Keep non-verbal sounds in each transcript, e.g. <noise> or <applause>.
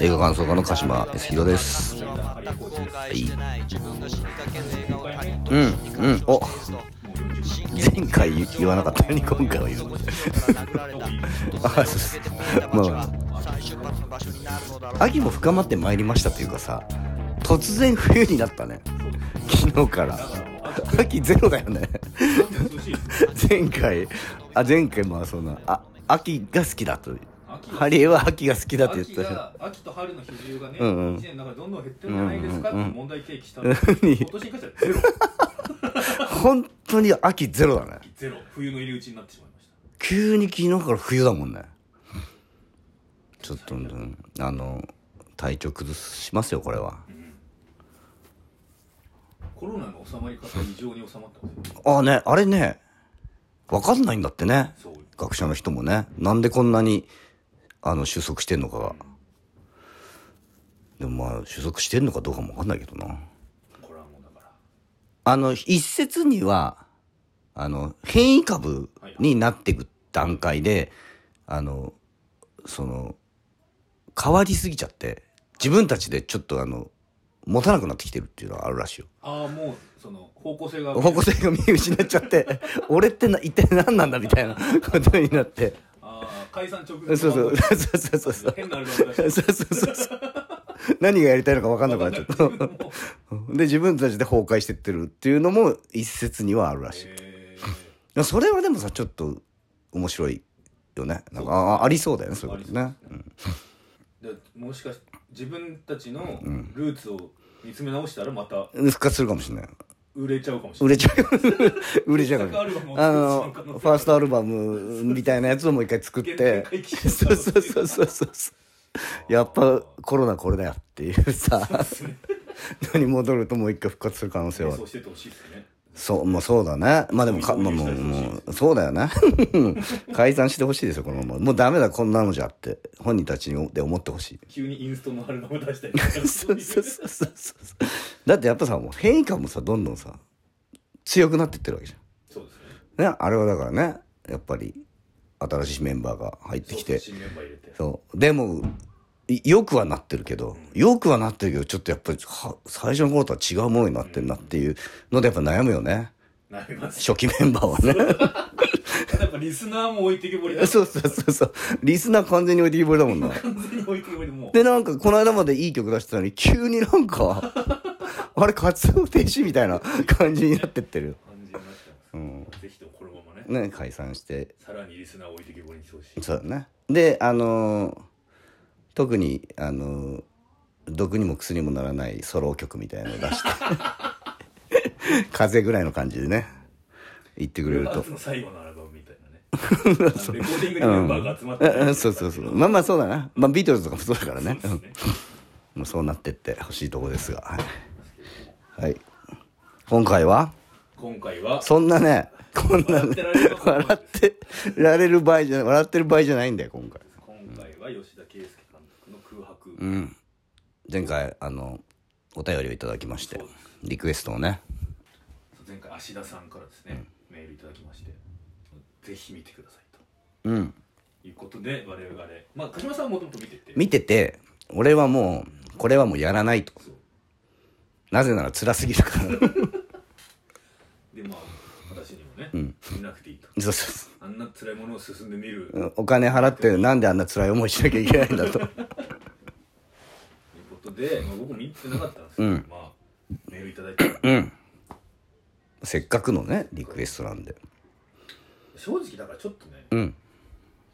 映画感想家の鹿島康弘です。はい。うんうん。お。前回言わなかったのに今回は言う。あそうそう。まあ秋も深まってまいりましたというかさ突然冬になったね。昨日から。秋ゼロだよね。前回。あ前回まあそんな。あ秋が好きだとハリエは秋が好きだって言ってた秋と春の比重がね、うんうん。1年の中でどんどん減ってるんじゃないですかって問題提起したんうんですけど、今年に関してはゼロ。<laughs> 本当に秋ゼロだね。ゼロ。冬の入り口になってしまいました。急に昨日から冬だもんね。ちょっと、うんあの体調崩しますよこれは。コロナの収まり方異常に収まってますよ。あねあれね分かんないんだってね。学者の人もね。なんでこんなにあの収束してんのかが。でもまあ収束してんのかどうかも分かんないけどな。これはもうだからあの一説にはあの変異株になっていく段階であのその変わりすぎちゃって自分たちでちょっとあの持たなくなってきてるっていうのはあるらしいよ。ああもうその方向性が方向性が見失っちゃって俺ってな一体何なんだみたいなことになって解散直前そうそう。そうそうそうそう。変なアルバム出して。そうそう何がやりたいのか分かんなくなっちゃった。で自分たちで崩壊してってるっていうのも一説にはあるらしい。それはでもさちょっと面白いよね。なんかあありそうだよねそういうことね。もしかして自分たちのルーツを見つめ直したらまた。うん復活するかもしれない売れちゃうかもしれない。売れちゃう。<laughs> 売れちゃう <laughs> あのファーストアルバムみたいなやつをもう一回作って。<laughs> そうそうそうそうそう。やっぱコロナこれだよっていうさ。何戻るともう一回復活する可能性は。あるそうしててほしいですねそう、もうそうだね。まあでもか、まあもう、もう、そうだよね。<laughs> 解散してほしいですよ、このまま。もうダメだ、こんなのじゃって。本人たちにで思ってほしい。急にインストのアルバム出したりとかそうそうそうそうそう。だってやっぱさ、もう変異株もさ、どんどんさ、強くなってってるわけじそうですねゃん。ね、あれはだからね、やっぱり、新しいメンバーが入ってきて。新メンバー入れてそう。でも、いよくはなってるけど、よくはなってるけど、ちょっとやっぱり、は最初の頃とは違うものになってるなっていうので、やっぱ悩むよね。なります初期メンバーはね。<laughs> やっぱリスナーも置いてけぼりだそうそうそうそう。リスナー完全に置いてきぼりだもんな。完全に置いてけぼりでもうで、なんか、この間までいい曲出してたのに、急になんか、<laughs> あれ、活動停止みたいな感じになってってる。感じになっちゃいます、ぜひともこのままねね、解散して。さらにリスナーを置いてけぼりにしてほしいそうだね。で、あのー特に、あのー毒にも薬にもならないソロ曲みたいなのを出して、<laughs> 風ぐらいの感じでね、言ってくれると最後のアルバムみたいなね <laughs> レコーディングにメンバーが集まって、うんそうそうそう。まあまあそうだな。まあビートルズとかもそうだからね。そうねもうそうなってってほしいとこですが。はい。はい。今回は？今回は？そんなね、こんなね、笑ってられる場合じゃない、笑ってる場合じゃないんだよ。今回は吉田圭佑監督の空白、うん。前回、あの、お便りをいただきまして、リクエストをね。前回芦田さんからですね、メールいただきましてぜひ見てくださいうん。ということで我々まあ鹿島さんはもともと見てて見てて、俺はもう、これはもうやらないと。なぜなら辛すぎるから。<laughs> でまあ私にもね、見なくていいとそうそう。あんな辛いものを進んで見る、といううんお金払ってなんであんな辛い思いしなきゃいけないんだと。ことで、まあ、僕も見てなかったんですけど、うんまあメールいただいてうん。せっかくのね、リクエストなんで。正直だからちょっとねうん。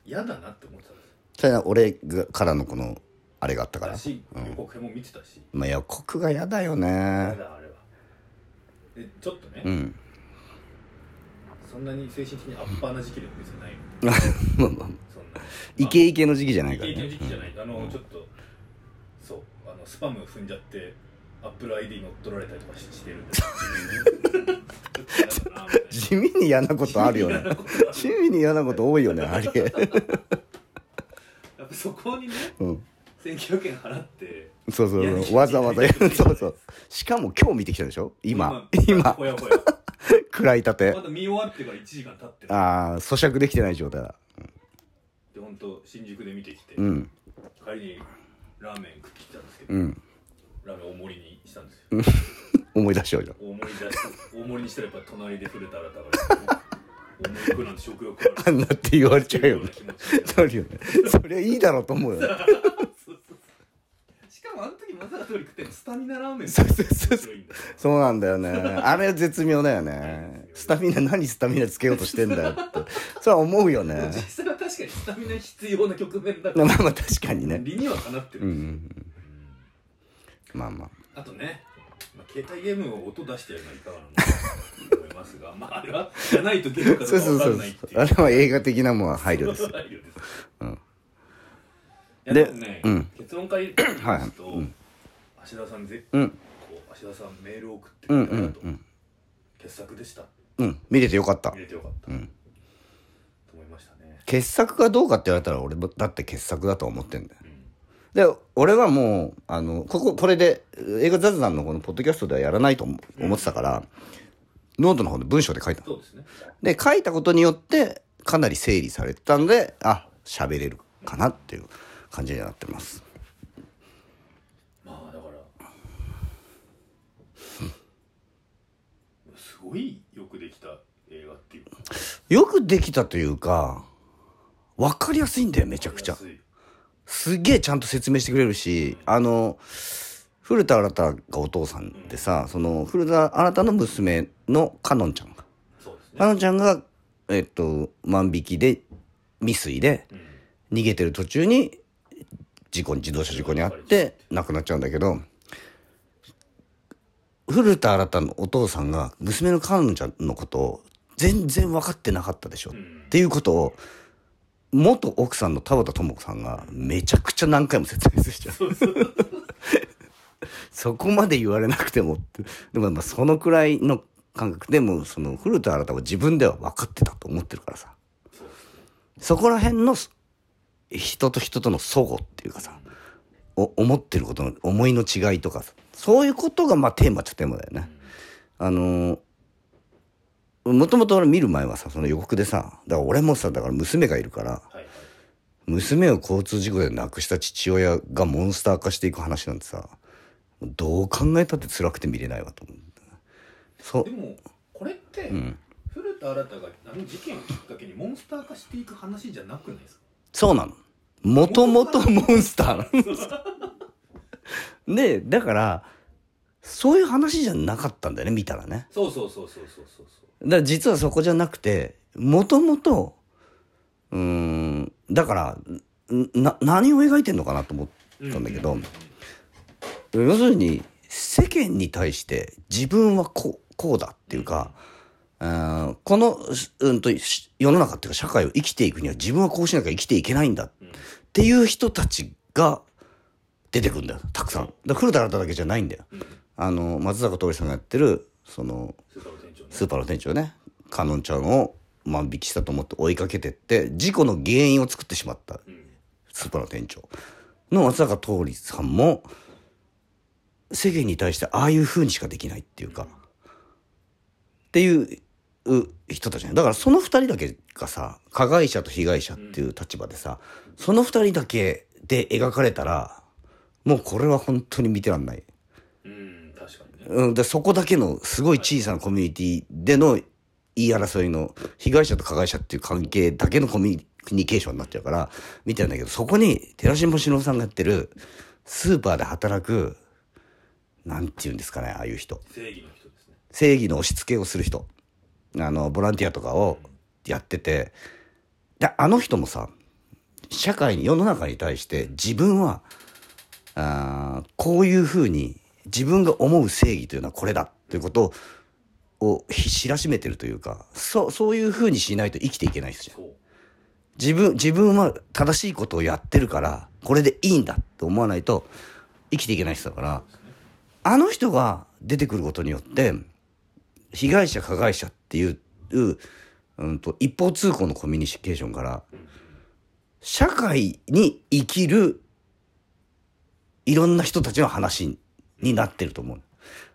嫌だなって思ってたんですよそれは俺がからのこの、あれがあったからだ。し予告編も見てたし、まあ予告が嫌だよね。嫌だあれはでちょっとね、うん。そんなに精神的にアッパーな時期でも別にないの <laughs> まあまあイケイケの時期じゃないからイケイケのね。時期じゃない、あのちょっとそうあのスパム踏んじゃってアップル ID 乗っ取られたりとかししてるんで <laughs> 地味に嫌なことあるよね。地味に嫌なこと多いよね、ありえ。<laughs> やっぱそこにねうん。1900円払ってそうそうそう。わざわざやる。そうそう。しかも今日見てきたでしょ？今。今ほ。やほや暗いたてま。だ見終わってから1時間経ってるああ、咀嚼できてない状態だ。で本当新宿で見てきて、うん。帰りにラーメン食ってきたんですけど、うんラーメン大盛りにしたんですよ <laughs> 思い出しようよ大盛りだし大盛りにしたらやっぱ隣で古田新太が大盛り食うなんて食欲あるあんなって言われちゃうよねなるよねそりゃいいだろうと思うよもあの時松坂桃李食ってるのスタミナラーメンそうそうそう面白いんだよ。そうなんだよね。<laughs> あれは絶妙だよね。スタミナ何スタミナつけようとしてんだよって。それは思うよね。実際は確かにスタミナ必要な局面だから。<laughs> まあまあ確かにね。理にはかなってる。うんうんうん。まあまあ。あとね、まあ、携帯ゲームを音出してやるのはいかがなのかと思いますが <laughs> まああれはじゃないとゲームかどそううそうそう。か分かんないっていう。あれは映画的なもんは配慮ですよ。配慮です。うんでね、うん。結論から言いはいますと、うん。芦田さんぜ、うん。こう芦田さんメールを送ってうんうくれたと、んうん傑作でした。うん。見れてよかった。見れてよかった、うん。と思いましたね、傑作かどうかって言われたら俺もだって傑作だと思ってんだよ。うん。で俺はもうあのこここれで映画雑談のこのポッドキャストではやらないと思思ってたから、ノートの方で文章で書いたの。そうですね。で書いたことによってかなり整理されてたんであ喋れるかなっていう感じになってます。まあだから。すごいよくできた映画っていうかよくできたというか分かりやすいんだよめちゃくちゃ。すげえちゃんと説明してくれるしあの古田新太がお父さんでさその古田新太の娘のかのんちゃん。がそうですね。かのんちゃんがえっと万引きで未遂でうん。逃げてる途中に事故に自動車事故に遭って亡くなっちゃうんだけど古田新太のお父さんが娘のかのんちゃんのことを全然分かってなかったでしょ、うん。っていうことを元奥さんの田畑智子さんがめちゃくちゃ何回も説明するじゃう <laughs> そこまで言われなくてもって。でもまあそのくらいの感覚。でもその古田新太は自分では分かってたと思ってるからさ。そこら辺の人と人との齟齬っていうかさお思ってることの思いの違いとかさそういうことがまあテーマっちゃテーマだよね。あのもともと俺見る前はさその予告でさだから俺もさだから娘がいるからはいはい。娘を交通事故で亡くした父親がモンスター化していく話なんてさどう考えたって辛くて見れないわと思うでもこれって、ん。古田新太があの事件をきっかけにモンスター化していく話じゃなくないですか？そうなのもともとモンスターなの。<laughs> でだからそういう話じゃなかったんだよね見たらね。そうそうそうそうそうそう。だから実はそこじゃなくてもともとうーんだからんな何を描いてんのかなと思ったんだけど、要するに世間に対して自分はこうこうだっていうか、あこの、うん、と世の中っていうか社会を生きていくには自分はこうしなきゃ生きていけないんだっていう人たちが出てくるんだよ。たくさん。だ古田新太だけじゃないんだよ。あの松坂桃李さんがやってるそのスーパーの店長ね。ーパーの店長ねかのんちゃんを万引きしたと思って追いかけてって事故の原因を作ってしまった。スーパーの店長の松坂桃李さんも世間に対してああいう風にしかできないっていうか。っていう人たちね。だからその二人だけがさ加害者と被害者っていう立場でさ、その二人だけで描かれたらもうこれは本当に見てらんない。うん確かにね。うん、でそこだけのすごい小さなコミュニティでの言い争いの被害者と加害者っていう関係だけのコミュニケーションになっちゃうから見てるんだけどそこに寺島しのぶさんがやってるスーパーで働くなんて言うんですかねああいう人。正義の人ですね。正義の押し付けをする人あのボランティアとかをやっててであの人もさ社会に世の中に対して自分はあーこういうふうに自分が思う正義というのはこれだということを知らしめてるというかそうそういうふうにしないと生きていけない人じゃん。自分自分は正しいことをやってるからこれでいいんだって思わないと生きていけない人だからあの人が出てくることによって被害者加害者っていう、うん、と一方通行のコミュニケーションから社会に生きるいろんな人たちの話になってると思う。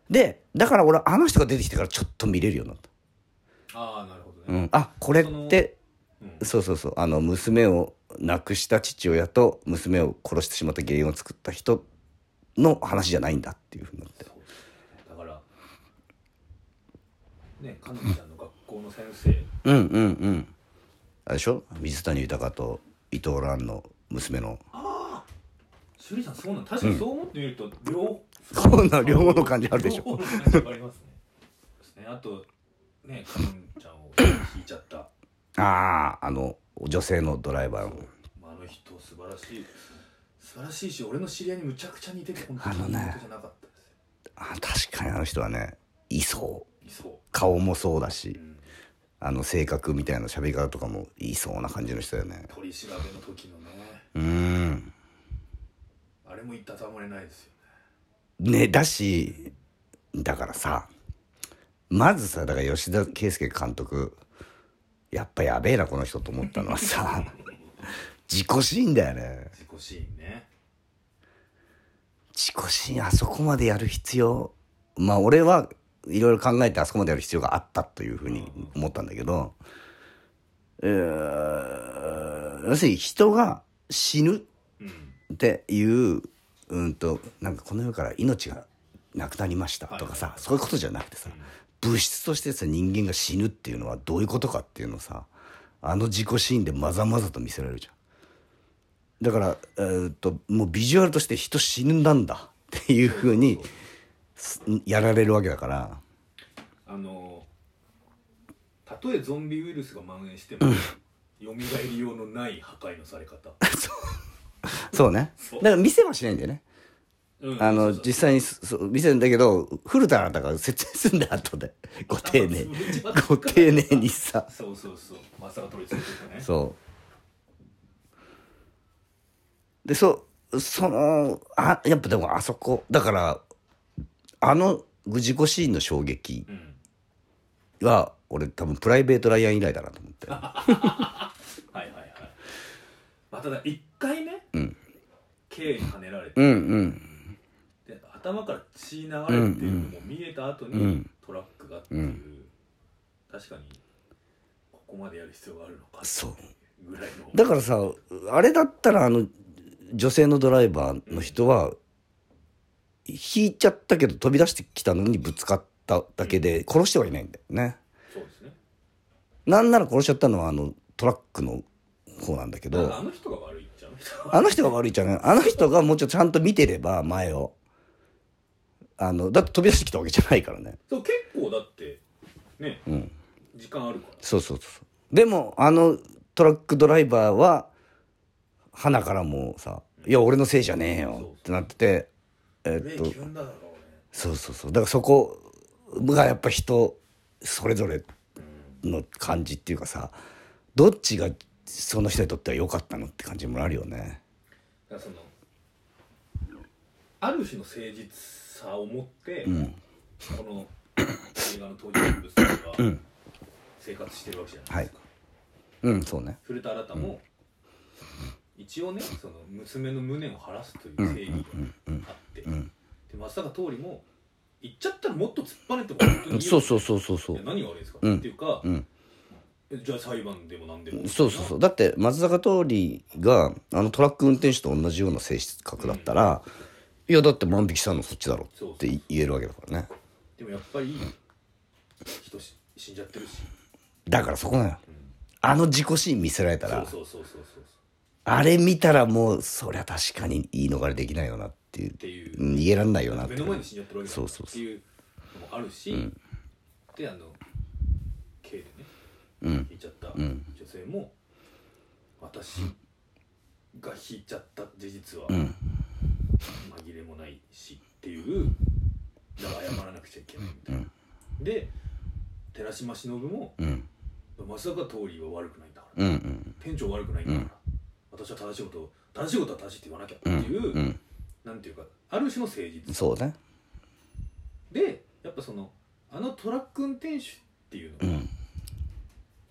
でだから俺あの人が出てきてからちょっと見れるようになった。ああなるほどね。うん、あこれってうん。そうそうそう。あの娘を亡くした父親と娘を殺してしまった原因を作った人の話じゃないんだっていうふうになってそうですねだからねかのんちゃんの学校の先生。うんうんうん。あれでしょ？水谷豊と伊藤蘭の娘の。ああ趣里さんそうなん確かにそう思ってみると、両そうな両方の感じあるでしょ。両方の感じありますねですね。あとねかのんちゃんを引いちゃった。あああの女性のドライバーのあの人素晴らしい素晴らしいし俺の知り合いにむちゃくちゃ似てて本当あのねにいいことじゃなかったですよ。あ確かにあの人はねいそう顔もそうだしうん。あの性格みたいな喋り方とかもいそうな感じの人だよね。取り調べの時のね。うーん。あれも言ったたまれないですよね。ねだしだからさまずさだから吉田圭佑監督やっぱやべえなこの人と思ったのはさ <laughs> 自己シーンだよね。自己シーンね。自己シーンあそこまでやる必要？まあ俺はいろいろ考えてあそこまでやる必要があったというふうに思ったんだけど、えー要するに人が死ぬうんっていううんとなんかこの世から命がなくなりましたとかさ、そういうことじゃなくてさ、物質としてさ人間が死ぬっていうのはどういうことかっていうのをさあの自己シーンでまざまざと見せられるじゃん。だから、えーっともうビジュアルとして人死ぬんだんだっていうふうにすやられるわけだから。あのたとえゾンビウイルスが蔓延しても <laughs> 蘇りようのない破壊のされ方。<laughs> そうね。そう。だから見せはしないんだよね。うんあのそうそう実際にそそう見せるんだけど古田新太が説明するんだよ後で。ご丁寧あ <laughs> ご丁寧にさ。そうそうそう。まさか取り付けてたね。そう。でそそのあやっぱでもあそこだからあの自己シーンの衝撃うん。は俺多分プライベート・ライアン以来だなと思って。<laughs> はいはいはい。まあただ一回ね、ん。K に跳ねられて、うんうん。で頭から血流れてるのも見えた後に、うんトラックがっていう、確かにここまでやる必要があるのかそう。ぐらいの。だからさあれだったらあの女性のドライバーの人は引いちゃったけど飛び出してきたのにぶつかっただけで殺してはいないんだよね。そうですね。なんなら殺しちゃったのはあのトラックの方なんだけど。あの人が悪いっちゃあの？人があの人が悪いじゃないあの人がもうちょっとちゃんと見てれば前をあのだって飛び出してきたわけじゃないからね。そう結構だってね、ん。時間あるから。そうそうそうでもあのトラックドライバーは鼻からもうさ「いや俺のせいじゃねえよ」ってなっててえっとそうそうそう。だからそこがやっぱ人それぞれの感じっていうかさどっちがその人にとっては良かったのって感じもあるよね。だからそのある種の誠実さを持って、ん。この映画の登場人物たちは生活してるわけじゃないですか、うんそうね。古田新太も、一応ねその娘の無念を晴らすという正義があって、で松坂桃李も言っちゃったらもっと突っぱねても本当にそうそうそうそうそいうや何が悪いですか、うん。っていうか、ん。えじゃあ裁判でも何でも。そうそうそう。だって松坂桃李があのトラック運転手と同じような性質格だったら、いやだって万引きしたのそっちだろって言えるわけだからね。でもやっぱり人し死んじゃってるし。だからそこなのよ、あの自己シーン見せられたらそうそうそうそうそうあれ見たらもうそりゃ確かに言い逃れできないよなっていう。いう。らんないよなって。目の前に死んじゃってるわけだそうそうそう。っていうのもあるし、であの K でねうん。引いちゃった女性も、私が引いちゃった事実はん。紛れもないしっていうだから謝らなくちゃいけないみたいな、で寺島しのぶもうん。松坂桃李は悪くないんだから、うんうん。店長悪くないんだから、私は正しいことを正しいことは正しいって言わなきゃっていう、うんなんていうかある種の誠実そうねでやっぱそのあのトラック運転手っていうのが、うん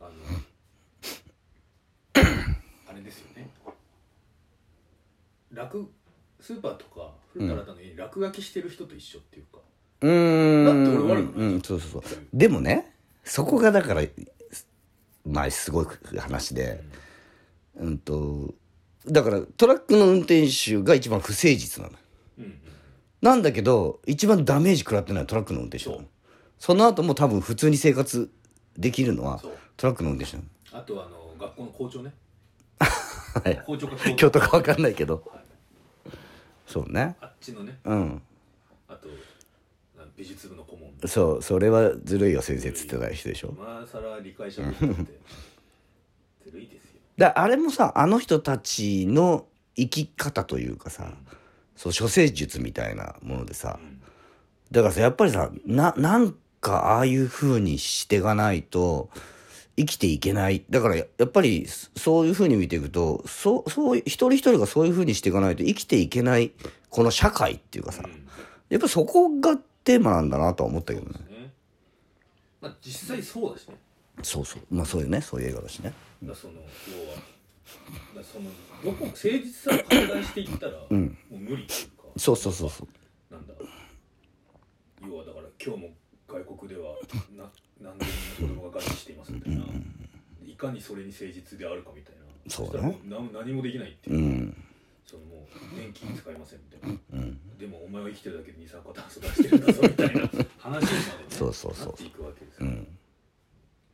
あのあれですよね落スーパーとか古田新太の家に落書きしてる人と一緒っていうか、うんだって俺悪くないうんそうそうそうでもねそこがだからまあすごい話でうんとだからトラックの運転手が一番不誠実なのうんうん。なんだけど一番ダメージ食らってないトラックの運転手なの。その後も多分普通に生活できるのはトラックの運転手なあとはあの学校の校長ね。の <laughs> はい。校長か <laughs> 京都か。分かんないけど。はいそうね。あっちのね。うん。あとな美術部の顧問。そうそれはずるいよ先生っつってた人でしょ。今更理解者になって。<laughs> ずるいですよだあれもさあの人たちの生き方というかさそう処世術みたいなものでさうんだからさやっぱりさななんかああいう風にしていかないと生きていけない。だからややっぱりそそういう風に見ていくとそうそう一人一人がそういう風にしていかないと生きていけないこの社会っていうかさうん。やっぱそこがテーマなんだなとは思ったけどね。ね。まあ実際そうだしねそうそう。まあそういうね。そういう映画だしね。だその要はだそのどこも誠実さを拡大していったら、もう無理というかそうそうそうそう。なんだ。要はだから今日も外国ではな何千人の子供が餓死していますみたいな、いかにそれに誠実であるかみたいな。そうだねしたらもう何何もできないっていう。う、ん。そのもう電気使いませんみたいな、うん。でもお前は生きてるだけで二酸化炭素出してるんだぞみたいな話にまで、ね、<laughs> そうそうそう。なっていくわけですよ、うん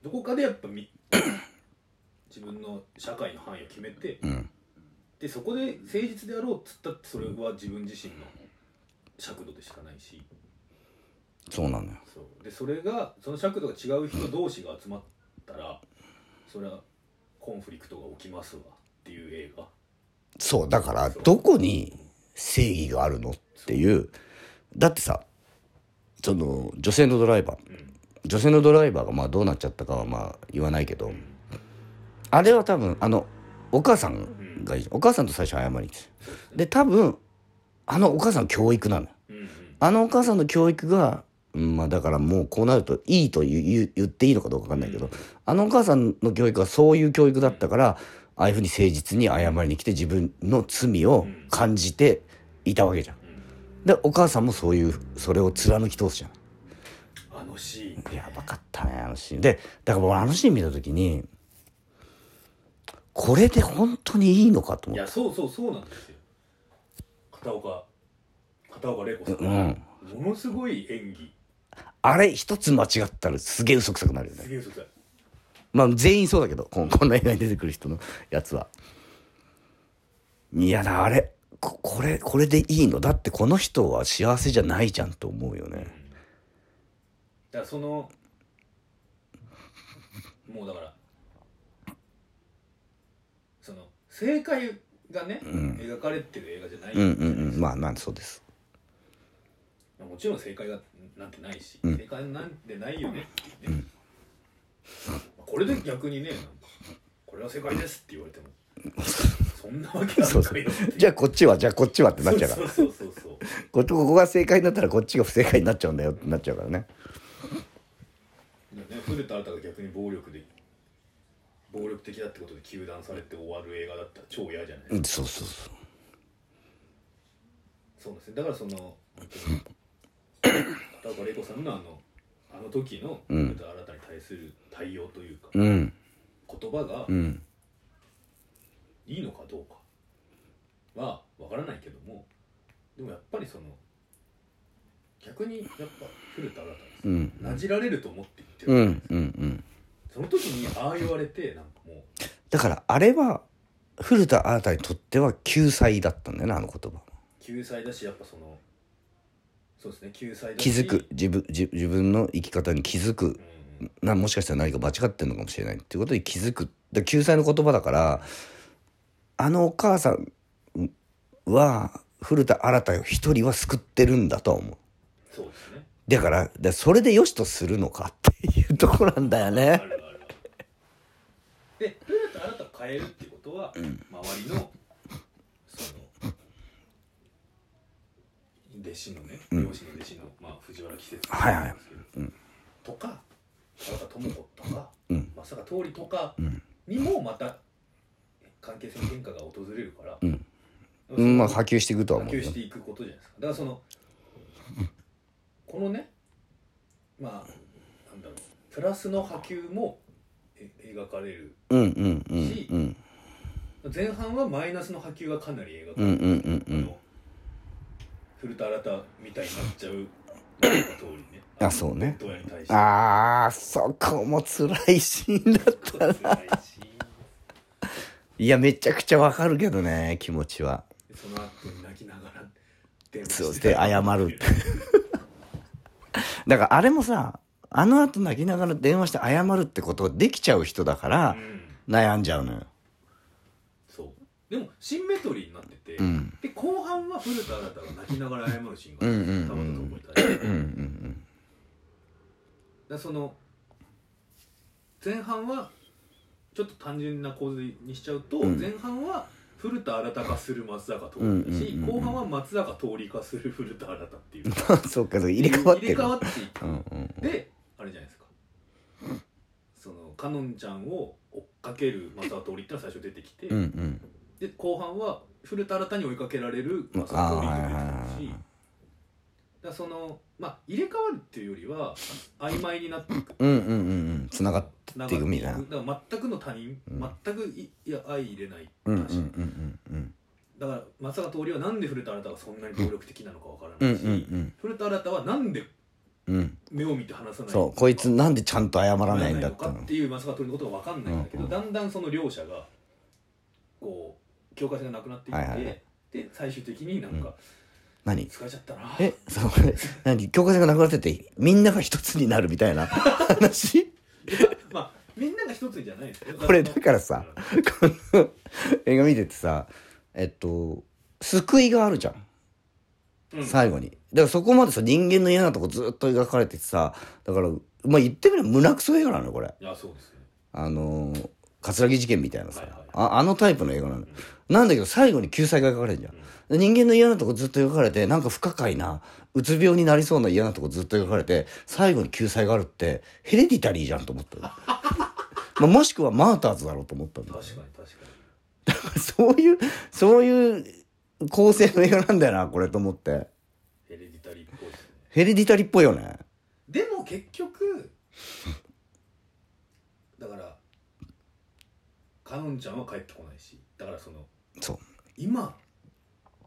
どこかでやっぱみ <coughs> 自分の社会の範囲を決めて、うん。でそこで誠実であろうっつったってそれは自分自身の尺度でしかないし。そうなのよ。そう。でそれがその尺度が違う人同士が集まったらそれはコンフリクトが起きますわっていう映画。そうだからどこに正義があるのっていう。だってさその女性のドライバー。うん女性のドライバーがまあどうなっちゃったかはまあ言わないけどあれは多分あのお母さんがいいお母さんと最初謝りに行って。で多分あのお母さんの教育なのあのお母さんの教育がうんまあだからもうこうなるといいと言っていいのかどうかわかんないけどあのお母さんの教育がそういう教育だったからああいうふうに誠実に謝りに来て自分の罪を感じていたわけじゃん。でお母さんもそういうそれを貫き通すじゃん。あのシかったねあのシーン。でだから俺あのシーン見た時にこれで本当にいいのかとい思って。やそうそうそうなんですよ。片岡片岡玲子さん、うんものすごい演技。あれ一つ間違ったらすげえ嘘くさくなるよね。すげえ嘘くさい。まあ全員そうだけどこ <laughs> こんな映画に出てくる人のやつは。いやだあれここれこれでいいの？だってこの人は幸せじゃないじゃんと思うよね。だからそのもうだからその正解がね、描かれてる映画じゃないうんうんうん。まあまあそうです。もちろん正解がなんてないし、正解なんてないよね。って言って、これで逆にねなんかこれは正解ですって言われても <laughs> そんなわけあそう。そうるかよってじゃあこっちはじゃあこっちはってなっちゃうから。そうそうそうそう。こここが正解になったらこっちが不正解になっちゃうんだよってなっちゃうからね、古田新太が逆に暴力で暴力的だってことで糾弾されて終わる映画だったら超嫌じゃないですか、うんそうそうそう。そうですねだからその片岡玲子さんのあのあの時の古田新太に対する対応というか、うん。言葉がうん。いいのかどうかは分からないけどもでもやっぱりその逆にやっぱ古田新太です、うん。なじられると思って言ってる、うんうんうん。その時にああ言われてなんかもうだからあれは古田新太にとっては救済だったんだよねあの言葉。救済だしやっぱそのそうですね救済だし気づく。自分自自分の生き方に気づく。うん。なもしかしたら何か間違ってるのかもしれないっていうことに気づく。で救済の言葉だからあのお母さんは古田新太を一人は救ってるんだとは思うそうですね。だからでそれで良しとするのかっていうところなんだよあねるある。で古田新太を変えるっていうことは、周りのその弟子のね両親の弟子の、まあ、藤原季節はいはい。なんとか田中智子とか、うん。まさか通りとかん。にもまた関係性の変化が訪れるから、うん。まあ波及していくとは波思うよ。及していくことじゃないですか。だからそのこのねまあなんだろうプラスの波及もえ描かれるうんうんうんうん。前半はマイナスの波及がかなり描かうんれてうんうんうんあの古田新太みたいになっちゃう通りね。あそうね。どうやに対してあーそこも辛いシーンだった辛いしいやめちゃくちゃわかるけどね気持ちは。その後に泣きながら電話そうしてで謝る <laughs> <laughs> だからあれもさあの後泣きながら電話して謝るってことができちゃう人だからうん。悩んじゃうのよ。そう。でもシンメトリーになってて、うん。で後半は古田新太が泣きながら謝るシーンがたまたま覚えたりうんうんだからその前半はちょっと単純な構図にしちゃうと、うん。前半は古田新太化する松坂桃うん李だし、うんうんうん後半は松坂桃李化する古田新太っていう。う <laughs> んそうかそう入れ替わってる入れ替わっていく、うんうんであれじゃないですか。そのかのんちゃんを追っかける松坂桃李ってのは最初出てきて、うんうん。で後半は古田新太に追いかけられる松あ坂桃李と出てくるしだそのまあ入れ替わるっていうよりは曖昧になっていく。うんうんうんうん。つながっていくみたいな。だから全くの他人、うん。全くいいや相入れないうんうんうん話、うん。だから松坂桃李はなんで古田新太がそんなに暴力的なのかわからうんうなんいし、うん。古田新太はなんでうん。目を見て話さないそうこいつなんでちゃんと謝らないんだのったの。かっていう松坂桃李のことが分かんないんだけど、うんうんだんだんその両者がこう境界線がなくなっていって、はいはいはい。で最終的になんか何？疲れちゃったな、えそう何？境界線がなくなっててみんなが一つになるみたいな話？まあみんなが一つじゃないですよ。これだからさこの映画見ててさえっと救いがあるじゃん。うん。最後に。だからそこまでさ人間の嫌なとこずっと描かれててさだからまあ言ってみれば胸クソ映画なのよこれ。いやそうですねあのー葛城事件みたいなさ、ああのタイプの映画なの、なんだけど最後に救済が描かれるじゃん、で人間の嫌なとこずっと描かれてなんか不可解なうつ病になりそうな嫌なとこずっと描かれて最後に救済があるってヘレディタリーじゃんと思ったよ <laughs> まあもしくはマーターズだろうと思ったんだ確かに確かに。<laughs> そういうそういう構成の映画なんだよなこれと思って。ヘレディタリーっぽいね。ヘレディタリーっぽいよね。でも結局だからかのんちゃんは帰ってこないしだからそのそう。今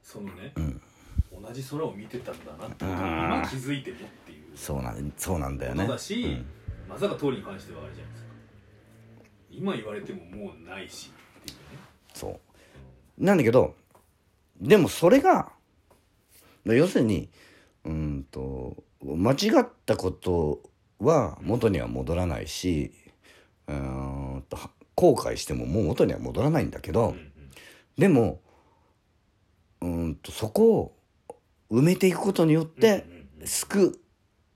そのね、ん。同じ空を見てたんだなって今気づいてもっていう。そうなんそうなんだよね。だし、うん。まさか通りに関してはあれじゃないですか。今言われてももうないしっていうね。そう。なんだけどでもそれが要するにうんと間違ったことは元には戻らないしうーんと後悔してももう元には戻らないんだけど、でもうんとそこを埋めていくことによって救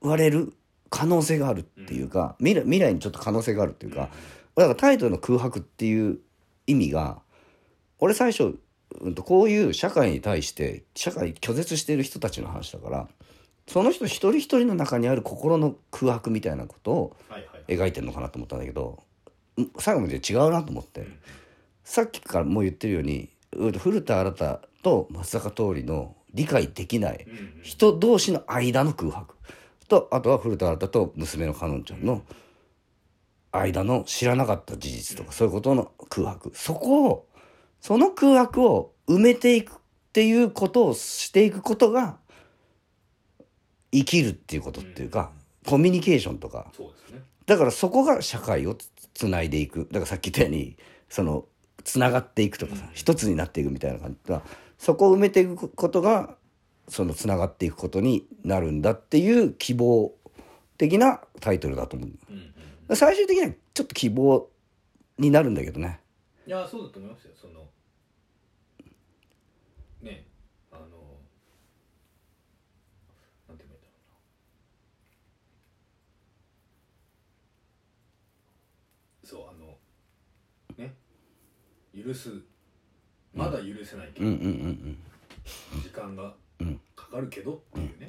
われる可能性があるっていうか、未来未来にちょっと可能性があるっていうか、だからタイトルの空白っていう意味が俺最初、うん、とこういう社会に対して社会に拒絶している人たちの話だからその人一人一人の中にある心の空白みたいなことを描いてるのかなと思ったんだけどん最後まで違うなと思って、さっきからもう言ってるようにうん古田新太と松坂桃李の理解できない人同士の間の空白。とあとは古田新太と娘のかのんちゃんの間の知らなかった事実とかそういうことの空白。そこをその空白を埋めていくっていうことをしていくことが生きるっていうことっていうかコミュニケーションとかねだからそこが社会をつつないでいく。だからさっき言ったようにそのつながっていくとかさ、一つになっていくみたいな感じだ。そこを埋めていくことがそのつながっていくことになるんだっていう希望的なタイトルだと思う。うんうん。最終的にはちょっと希望になるんだけどね。いやそうだと思いますよ。そのねあのなんて言えばいいんだろうなそうあのね許す。まだ許せないけど、うんうんうんうん。時間がうん。かかるけどっていうね、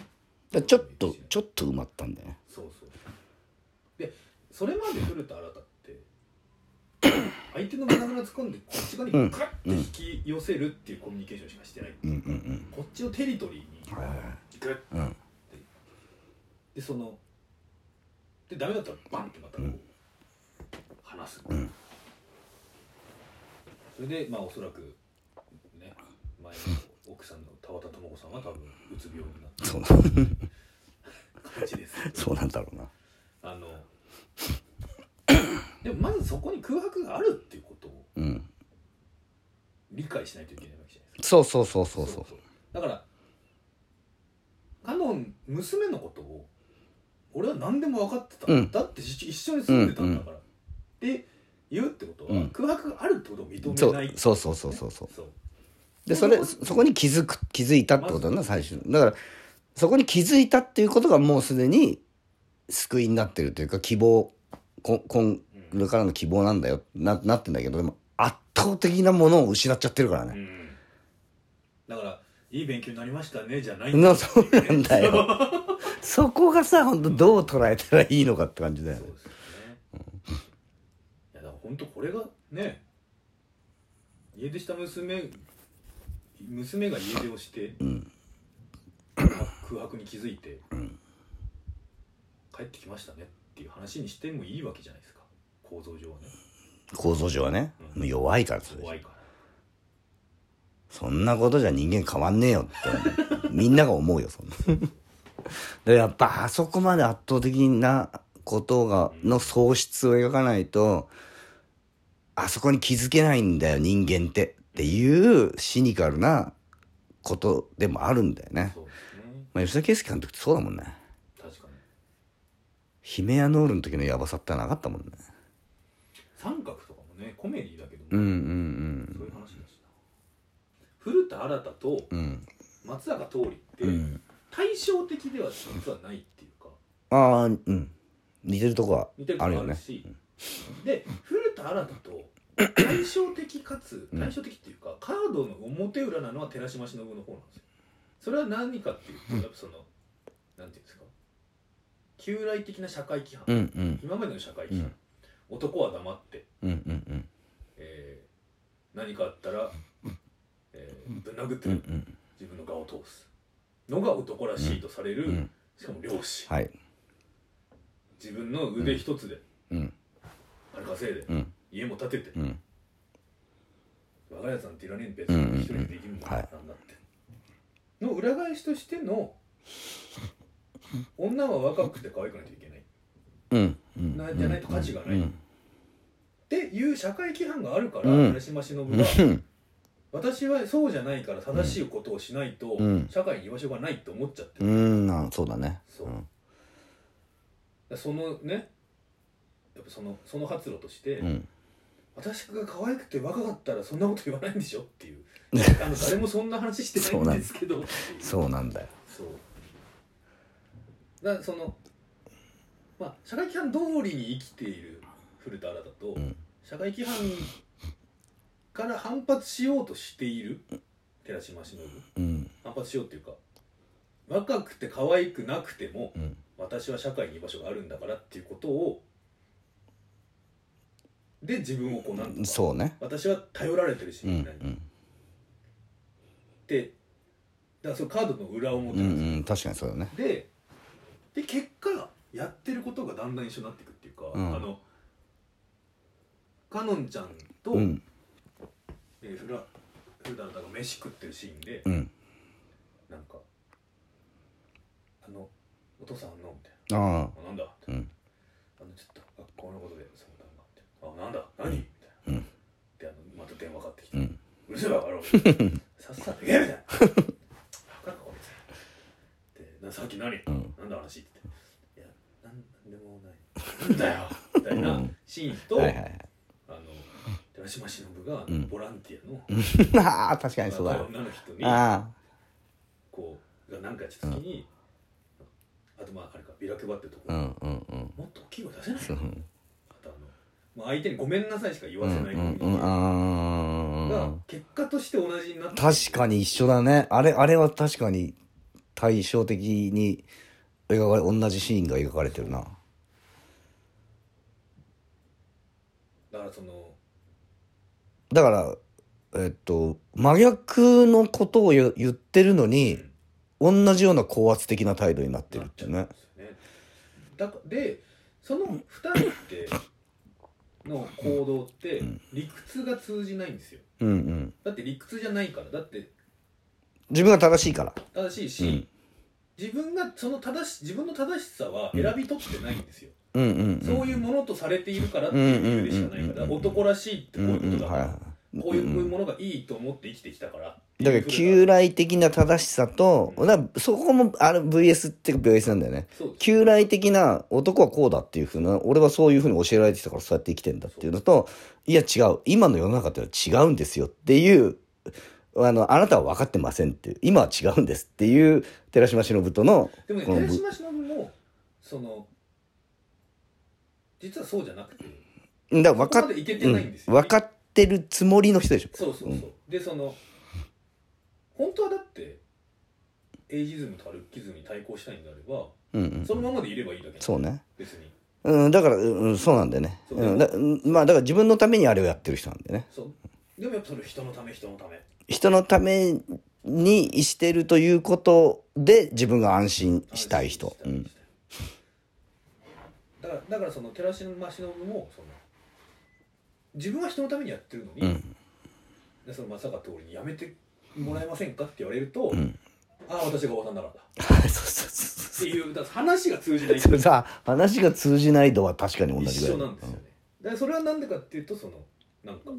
だちょっとちょっと埋まったんだよね。そうそう。でそれまで古田新太って <coughs> 相手の胸ぐら突っ込んでこっち側にガッて引き寄せるっていうコミュニケーションしかしてない、うんうんこっちのテリトリーにうんはいはいはい。グッうんでそのでダメだったらバンってまたこう、話す、んそれでまあおそらくね前の奥さんの田畑智子さんは多分うつ病になったそう。な感じです。そうなんだろうな。あのでもまずそこに空白があるっていうことをうん。理解しないといけないわけじゃないですか。そうそうそうそうそう。だからカノン娘のことを俺は何でも分かってた、うんだって一一緒に住んでたんだから、って言うってことは、うん。空白があるってことを認そめない。うそうそうそうそうそう。そう。でそれそこに気づく気づいたってことだな最初だからそこに気づいたっていうことがもうすでに救いになってるというか希望ここれからの希望なんだよななってんだけどでも圧倒的なものを失っちゃってるからね、うん。だからいい勉強になりましたねじゃないなそうなんだよ。そこがさ本当どう捉えたらいいのかって感じだよね本当これがね家出した娘娘が家出をして、空白に気づいて、帰ってきましたねっていう話にしてもいいわけじゃないですか。構造上はね。構造上はね、もう弱いからそれ怖いから。そんなことじゃ人間変わんねえよって <laughs> みんなが思うよそんな。でやっぱあそこまで圧倒的なことがの喪失を描かないとあそこに気づけないんだよ人間ってっていうシニカルなことでもあるんだよね、ね。まあ、吉田圭佑監督ってそうだもんね。確かに。ヒメアノールの時のヤバさってなかったもんね。三角とかもねコメディだけども、うんうんそういう話だしな。古田新太とうんうん松坂桃李ってうん。対照的では実はないっていうか。ああうん。似てるとこは似てるとこあるよね。ろあるしで古田新太と対照的かつ対照的っていうか、カードの表裏なのは寺島しのぶの方なんですよ。それは何かっていうとやっぱそのなんていうんですか旧来的な社会規範、うんうん。今までの社会規範、うん。男は黙って、うんうんうん。えー何かあったら、えーぶん殴ってうんうん。自分の顔を通す。のが男らしいとされる、うんしかも漁師。はい。自分の腕一つで。うん金稼いで、うん。家も建てて、うん。我が家さんっていらねえ別に一人でできるもん。なんだって、の裏返しとしての女は若くて可愛くないといけない。っうん。うん。なじゃないと価値がない。うん。ていう社会規範があるから、う島しのぶがうん。私はそうじゃないから正しいことをしないと、うん。社会に居場所がないって思っちゃってる、うん。なそうだね。そうん。そのねやっぱそのその発露として、うん。私が可愛くて若かったらそんなこと言わないんでしょっていう。<laughs> あの誰もそんな話してないんですけど。そうなんだ。よ。そう。だからそのまあ社会規範通りに生きている古田新太と、ん。社会規範から反発しようとしている寺島しのぶ。うん。反発しようっていうか若くて可愛くなくても、うん。私は社会に居場所があるんだからっていうことをで自分をこうなんとかそうね。私は頼られてるしうんみんな。に、でだからそのカードの裏表うんうなん確かにそうだね。でで結果やってることがだんだん一緒になっていくっていうか、うん。あのかのんちゃんと、うん。えー、フラフラダが飯食ってるシーンで、うん。なんか「あのお父さんあんの?」みたいな。ああ「あなんだ?」って、うん。あのちょっと学校のことでそうだなって「あなんだ？何?」みたいな、うん。であのまた電話かかってきて「ううんるせえわ野郎」<laughs> さっさと言えみたいな「分かるかこいつ」でなさっき何、ん。なんだ話？って言って「いやなんなんでもない。なんだよ」みたいなシーンと、はいはいはい。あの寺島しのぶが、ん。ボランティアの、<laughs> ああ確かにそうだ女の人にあこうが何かやった時に、あとまああれかビラ配ってるところ、あうんうんうん。もっと大きい声出せないの、まあ、相手に「ごめんなさい」しか言わせないコミュニテうんうんィあがー。結果として同じになって確かに一緒だね。あれあれは確かに対照的に描かれ同じシーンが描かれてるな。だからそのだからえっと真逆のことを言言ってるのに、同じような高圧的な態度になってるっていうね。でね。だかでその2人って <laughs> の行動って理屈が通じないんですよ。うんうん。だって理屈じゃないから。だって自分が正しいから。正しいし、うん。自分がその正し自分の正しさは選び取ってないんですよ、うんうんうん。そういうものとされているからっていう理由でしかないから、男らしいってこういうことだから、こういうものがいいと思って生きてきたからだから旧来的な正しさと、そこもある VS っていうか VS なんだよね。旧来的な男はこうだっていうふうな俺はそういうふうに教えられてきたからそうやって生きてんだっていうのといや違う。今の世の中ってのは違うんですよっていうあのあなたは分かってませんっていう。今は違うんですっていう寺島しのぶとのでもね寺島しのぶもその実はそうじゃなくてだから分かっそこまでいけてないん分かってるつもりの人でしょ。そうそうそう、でその本当はだってエイジズムとかルッキズムに対抗したいんであればうんうんそのままでいればいいだけそうね。別に。うん、だから、うん、そうなんだよね。そう。うん、だうんまあ、だから自分のためにあれをやってる人なんだよね。そう。でもやっぱそれ人のため人のため。人のためにしてるということで自分が安心したい人。うん。だからだからその寺島しのぶもその自分は人のためにやってるのに、うん。でその松坂桃李にやめてもらえませんかって言われると、んああ私がおばさんだからだそうそうそっていうだから話が通じないう。それさ、話が通じない度は確かに同じ一ぐらい。緒なんですよね、だからそれはなんでかっていうとそのなんか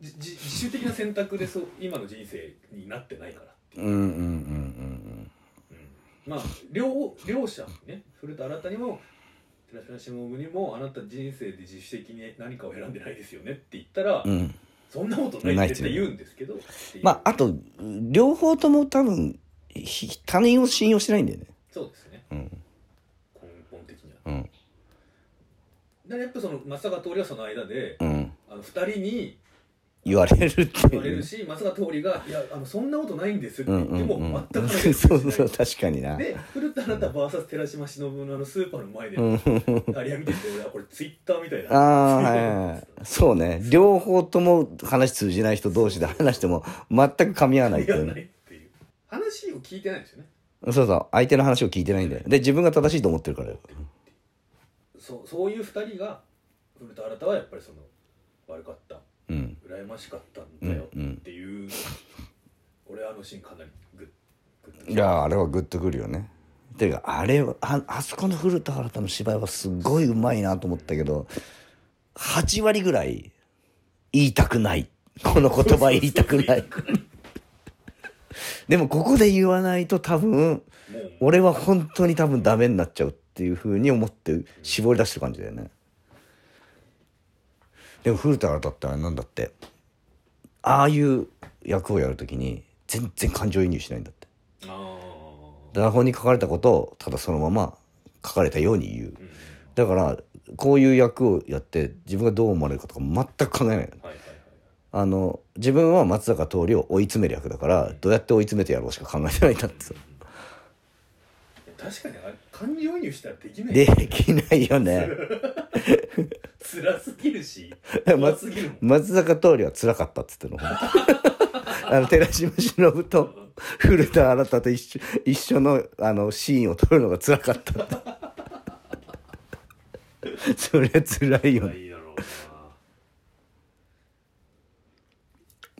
じじ自主的な選択でそう今の人生になってないからっていううんうんうんうんまあ両両者にねそれとあなたにも寺島しのぶにもあなた人生で自主的に何かを選んでないですよねって言ったら、うん。うん。そんなことないって言うんですけどまあ、あと、両方とも多分、ひ他人を信用してないんだよね。そうですねうん。根本的にはうん。だからやっぱその松坂桃李はその間で、うん。あの2人に言われるって言われ。るし松坂桃李が「いやあのそんなことないんです」ってうん言っても。全く話そうそう、確かにな。で古田新太 VS 寺島しのぶのあのスーパーの前でうん。あれ見てて俺はこれツイッターみたいなああ、はい。そうね。両方とも話通じない人同士で話しても全く噛み合わないっていうね。話を聞いてないんですよねそうそう。相手の話を聞いてないんだよ。で、自分が正しいと思ってるからよ。そうそういう2人が古田新太はやっぱりその悪かったうん。羨ましかったんだようんうんっていう、俺あのシーンかなりグッグッといや、あれはグッとくるよね。ていうか、あれは、ああそこの古田新太の芝居はすごいうまいなと思ったけど、8割ぐらい言いたくない。この言葉言いたくない。<laughs> でもここで言わないと多分、俺は本当に多分ダメになっちゃうっていうふうに思って絞り出してる感じだよねでも古田新太ってなんだってああいう役をやるときに全然感情移入しないんだって。あ台本に書かれたことをただそのまま書かれたように言う。あ、うんだからこういう役をやって自分がどう思われるかとか全く考えないの。はいはいはい。あの自分は松坂桃李を追い詰める役だからどうやって追い詰めてやろうしか考えてないんだって。さ確かにあれ感情移入したらできないできないよね <laughs> 辛すぎるしま怖すぎるもん。松坂桃李は辛かったっつっての？本 <laughs> 当あの寺島しのぶと古田新太と一緒一緒のあのシーンを撮るのが辛かったって。<laughs> そりゃ辛いよね。いいだろうな。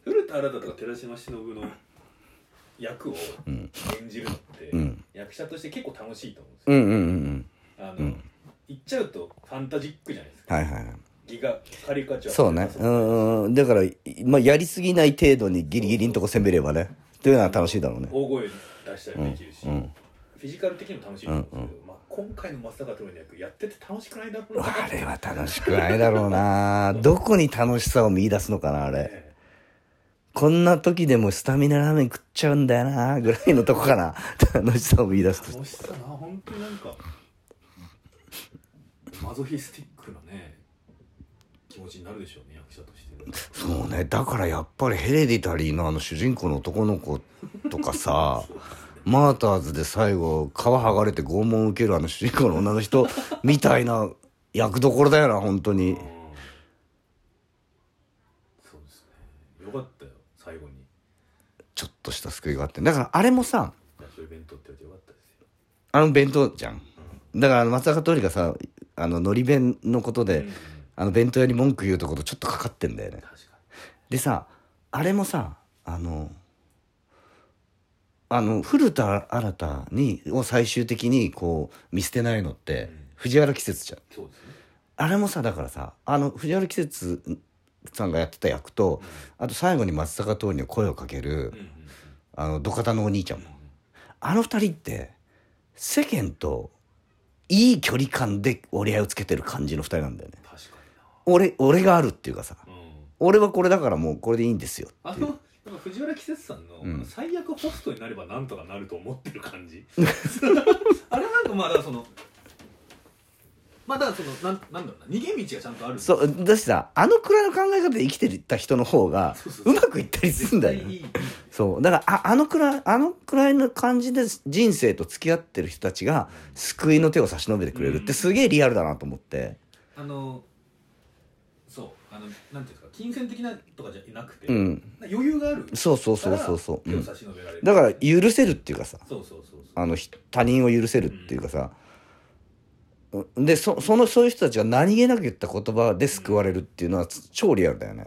古田新太とか寺島しのぶの役を演じるのって、うん。役者として結構楽しいと思うんですよ、うんうんうんあの、言っちゃうとファンタジックじゃないですか、はいはいはい。ギガカリカチュアそうね。うんうん。だから、まあ、やりすぎない程度にギリギリのとこ攻めればね。というのは楽しいだろうね。大声出したりできるし、うんフィジカル的にも楽しいと思うんですけど、まあ、今回の松坂桃李の役やってて楽しくないだろうな。あれは楽しくないだろうな。どこに楽しさを見出すのかなあれ。え。こんな時でもスタミナラーメン食っちゃうんだよなぐらいのとこかな。楽しさを見出すとえ楽しさな本当になんかマゾヒスティックなね気持ちになるでしょうね役者として。そうね。だからやっぱりヘレディタリーのあの主人公の男の子とかさ <laughs> マーターズで最後皮剥がれて拷問を受けるあの主人公の女の人みたいな役どころだよな本当に。うん。そうですね。よかったよ最後に。ちょっとした救いがあって。だからあれもさあの弁当じゃん。だから松坂桃李がさあののり弁のことで、うん。あの弁当屋に文句言うとことちょっとかかってんだよね。でさあれもさあのあの古田新太にを最終的にこう見捨てないのって、うん。藤原季節じゃん。にそうですね。あれもさだからさあの藤原季節さんがやってた役と、あと最後に松坂桃李に声をかける、あの土方のお兄ちゃんも。あの二人って世間といい距離感で折り合いをつけてる感じの二人なんだよね。確か俺俺があるっていうかさ。うん。俺はこれだからもうこれでいいんですよあの <laughs> なんか藤原季節さんの、最悪ホストになればなんとかなると思ってる感じ。<laughs> あれなんかまあだからそのまあだそのなんなんだろうな逃げ道がちゃんとあるそうだしさあのくらいの考え方で生きてた人の方がそうまくいったりするんだよそう。だからああのくらいあのくらいの感じで人生と付き合ってる人たちが救いの手を差し伸べてくれるってすげえリアルだなと思って。あのそう。あのなんていうんですか金銭的なとかじゃなくて、うん。余裕がある。そうそうそうそうそう、うん手を差し伸べられる、だから許せるっていうかさ。そうそうそうそう。あのひ他人を許せるっていうかさ、でそそのそういう人たちが何気なく言った言葉で救われるっていうのは超リアルだよね。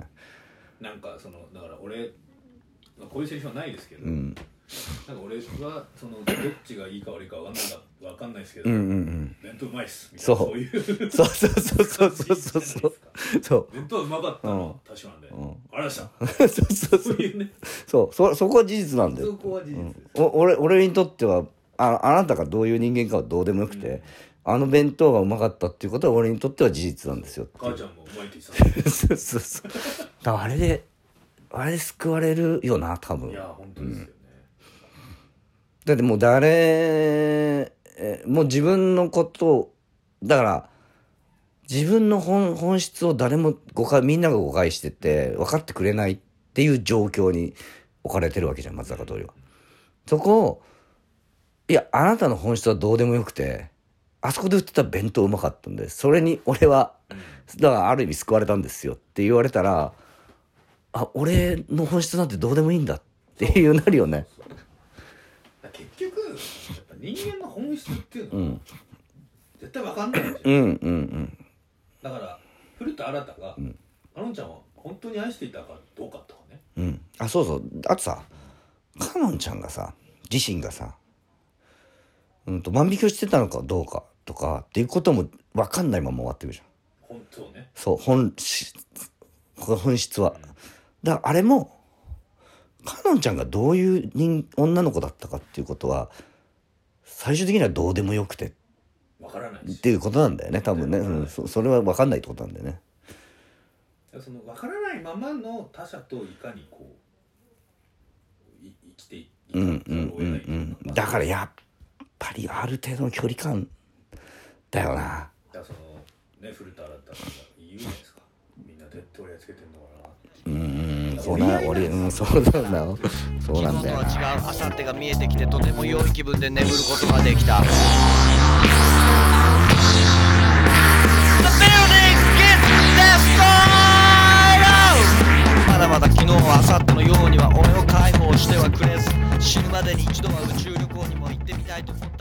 なんかそのだから俺こういうセリフはないですけど、うん、なんか俺はそのどっちがいいか悪いか分かんない分かんないですけど、ううそうん、弁当うまいっすみたいなそう。そうそうそうそうそうそう。そうそう。弁当うまかったの多少なんで、うん、ありましたそうそうそう。そうそう。そそこは事実なんだよ。そこは事実、うん、お俺俺にとってはああなたがどういう人間かはどうでもよくて、うん。あの弁当がうまかったっていうことは俺にとっては事実なんですよ母ちゃんもうまいって言ってそうそうそうだからあれであれで救われるよな多分。たいや本当ですよね、だってもう誰えもう自分のことをだから自分の本本質を誰も誤解みんなが誤解してて分かってくれないっていう状況に置かれてるわけじゃん松坂桃李は。そこをいやあなたの本質はどうでもよくてあそこで売ってた弁当うまかったんでそれに俺はだからある意味救われたんですよって言われたらあ俺の本質なんてどうでもいいんだっていうなるよね。結局やっぱ人間の本質っていうのはうん。絶対わかんないじゃん、うんうんうん。だから古田新太が、あのんちゃんは本当に愛していたかどうかとかね。うん、あそうそう。あとさかのんちゃんがさ自身がさ、うん、と万引きをしてたのかどうかとかっていうことも分かんないまま終わってるじゃん。本当ね。そう本し本質は。だからあれもかのんちゃんがどういう人女の子だったかっていうことは最終的にはどうでもよくて。わからないし。っていうことなんだよね多分ね、うん、そそれは分かんないってことなんだよね。そのわからないままの他者といかにこうい生きていかうんうんうん。うんだからやっぱりある程度の距離感だよな。だからそのね古田新太さんが言うじゃないですか。みんなどうやって俺やつけてんのかな。うんそうな。俺うんそうなんだよ。そうなんだよ昨日となは違う明後日が見えてきてとても良い気分で眠ることができた。The building gets destroyed! まだまだ昨日は明後日のようには俺を解放してはくれず。死ぬまでに一度は宇宙旅行にも行ってみたいと思ったりも